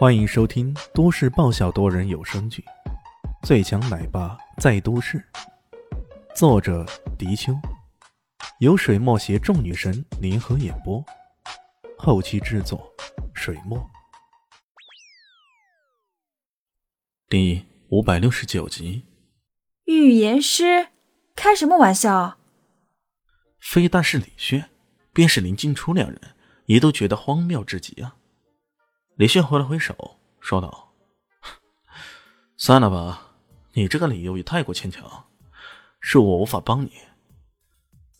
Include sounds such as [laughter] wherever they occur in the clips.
欢迎收听都市爆笑多人有声剧《最强奶爸在都市》，作者：迪秋，由水墨携众女神联合演播，后期制作：水墨。第五百六十九集，预言师，开什么玩笑？非但是李轩，便是林静初两人也都觉得荒谬至极啊！李迅挥了挥手，说道：“算了吧，你这个理由也太过牵强，是我无法帮你。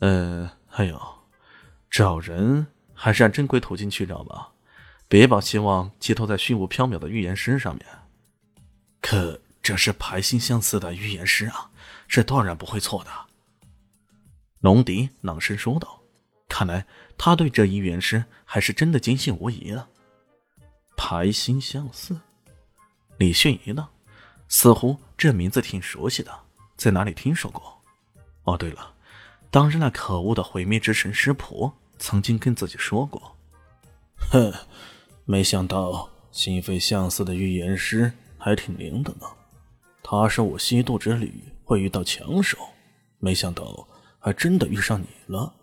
呃，还有，找人还是按正规途径去找吧，别把希望寄托在虚无缥缈的预言师上面。可这是排星相似的预言师啊，是断然不会错的。”龙迪朗声说道：“看来他对这预言师还是真的坚信无疑啊。”排星相似，李迅一愣，似乎这名字挺熟悉的，在哪里听说过？哦，对了，当日那可恶的毁灭之神师婆曾经跟自己说过。哼，没想到心扉相似的预言师还挺灵的呢。他说我西渡之旅会遇到强手，没想到还真的遇上你了。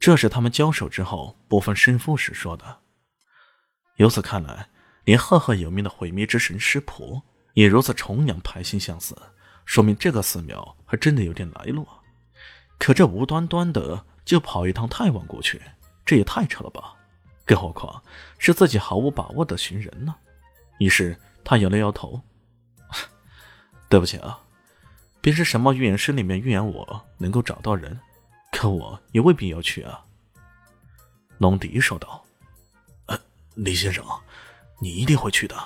这是他们交手之后不分胜负时说的。由此看来，连赫赫有名的毁灭之神师婆也如此崇仰排心相似，说明这个寺庙还真的有点来路。可这无端端的就跑一趟太晚过去，这也太扯了吧！更何况是自己毫无把握的寻人呢？于是他摇了摇头：“ [laughs] 对不起啊，便是什么预言师里面预言我能够找到人，可我也未必要去啊。”龙迪说道。李先生，你一定会去的，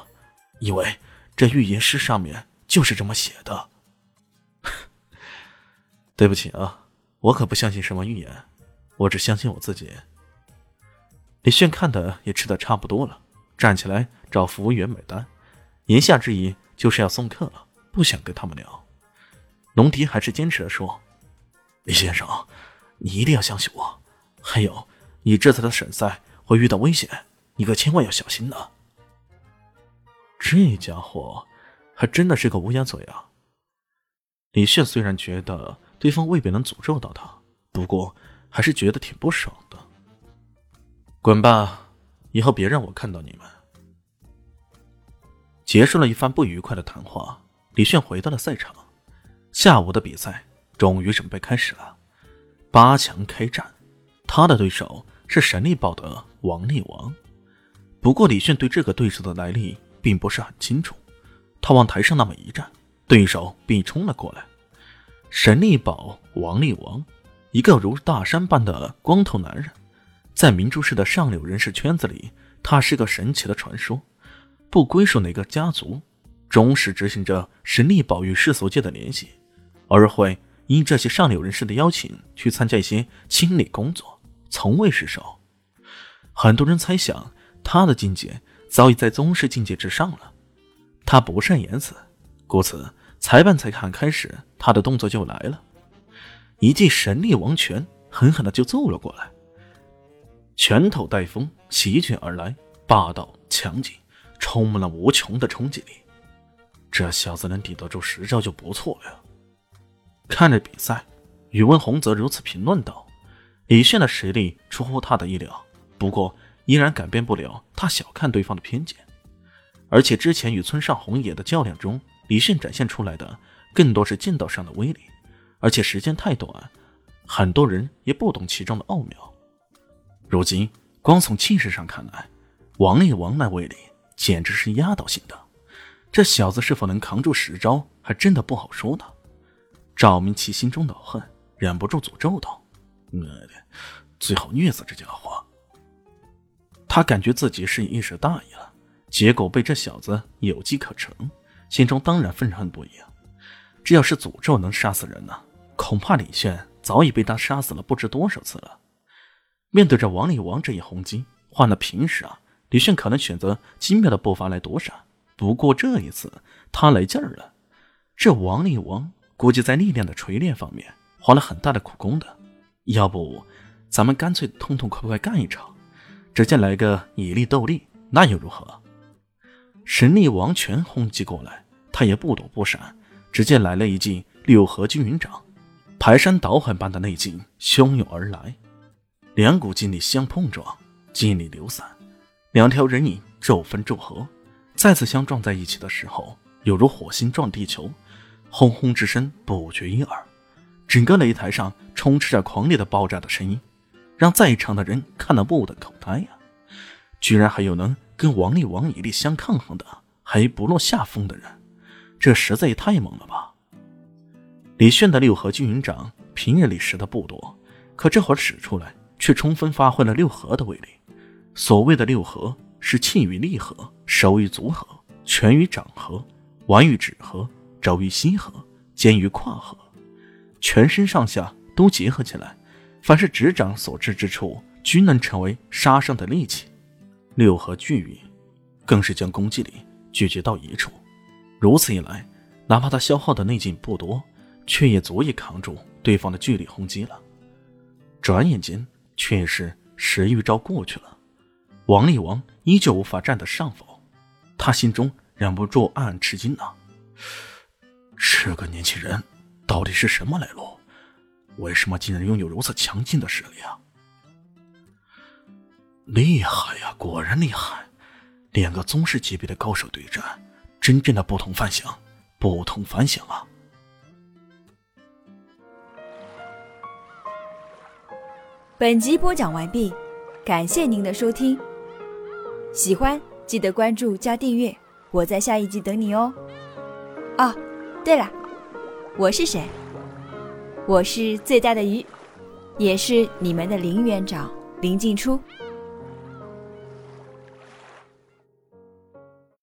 因为这预言诗上面就是这么写的。[laughs] 对不起啊，我可不相信什么预言，我只相信我自己。李炫看的也吃的差不多了，站起来找服务员买单，言下之意就是要送客了，不想跟他们聊。龙迪还是坚持的说：“李先生，你一定要相信我，还有，你这次的审赛会遇到危险。”你可千万要小心呐！这家伙还真的是个乌鸦嘴啊！李炫虽然觉得对方未必能诅咒到他，不过还是觉得挺不爽的。滚吧，以后别让我看到你们！结束了一番不愉快的谈话，李炫回到了赛场。下午的比赛终于准备开始了，八强开战，他的对手是神力宝的王力王。不过，李炫对这个对手的来历并不是很清楚。他往台上那么一站，对手便冲了过来。神力宝王力王，一个如大山般的光头男人，在明珠市的上流人士圈子里，他是个神奇的传说。不归属哪个家族，忠实执行着神力宝与世俗界的联系，而会因这些上流人士的邀请去参加一些清理工作，从未失手。很多人猜想。他的境界早已在宗师境界之上了，他不善言辞，故此裁判才看开始，他的动作就来了，一记神力王拳狠狠的就揍了过来，拳头带风席卷而来，霸道强劲，充满了无穷的冲击力。这小子能抵得住十招就不错了。看着比赛，宇文宏则如此评论道：“李炫的实力出乎他的意料，不过。”依然改变不了他小看对方的偏见，而且之前与村上红野的较量中，李迅展现出来的更多是剑道上的威力，而且时间太短，很多人也不懂其中的奥妙。如今光从气势上看来，王力王那威力简直是压倒性的，这小子是否能扛住十招，还真的不好说呢。赵明奇心中恼恨，忍不住诅咒道：“呃，最好虐死这家伙。”他感觉自己是一时大意了，结果被这小子有机可乘，心中当然愤恨不已啊！这要是诅咒能杀死人呢，恐怕李炫早已被他杀死了不知多少次了。面对着王力王这一轰击，换了平时啊，李炫可能选择精妙的步伐来躲闪，不过这一次他来劲儿了。这王力王估计在力量的锤炼方面花了很大的苦功的，要不咱们干脆痛痛快快干一场？直接来个以力斗力，那又如何？神力王权轰击过来，他也不躲不闪，直接来了一记六合金云掌，排山倒海般的内劲汹涌而来，两股劲力相碰撞，劲力流散，两条人影骤分骤合，再次相撞在一起的时候，犹如火星撞地球，轰轰之声不绝于耳，整个擂台上充斥着狂烈的爆炸的声音，让在场的人看得目瞪口呆呀！居然还有能跟王力王以力相抗衡的，还不落下风的人，这实在也太猛了吧！李炫的六合军营掌平日里使的不多，可这会儿使出来，却充分发挥了六合的威力。所谓的六合，是气与力合，手与足合，拳与掌合，腕与指合，肘与膝合，肩与胯合，全身上下都结合起来，凡是执掌所至之处，均能成为杀伤的利器。六合聚运，更是将攻击力聚集到一处。如此一来，哪怕他消耗的内劲不多，却也足以扛住对方的巨力轰击了。转眼间，却是十余招过去了，王力王依旧无法占得上风。他心中忍不住暗暗吃惊呐：这个年轻人到底是什么来路？为什么竟然拥有如此强劲的实力啊？厉害呀，果然厉害！两个宗师级别的高手对战，真正的不同凡响，不同凡响啊！本集播讲完毕，感谢您的收听。喜欢记得关注加订阅，我在下一集等你哦。哦，对了，我是谁？我是最大的鱼，也是你们的林园长林静初。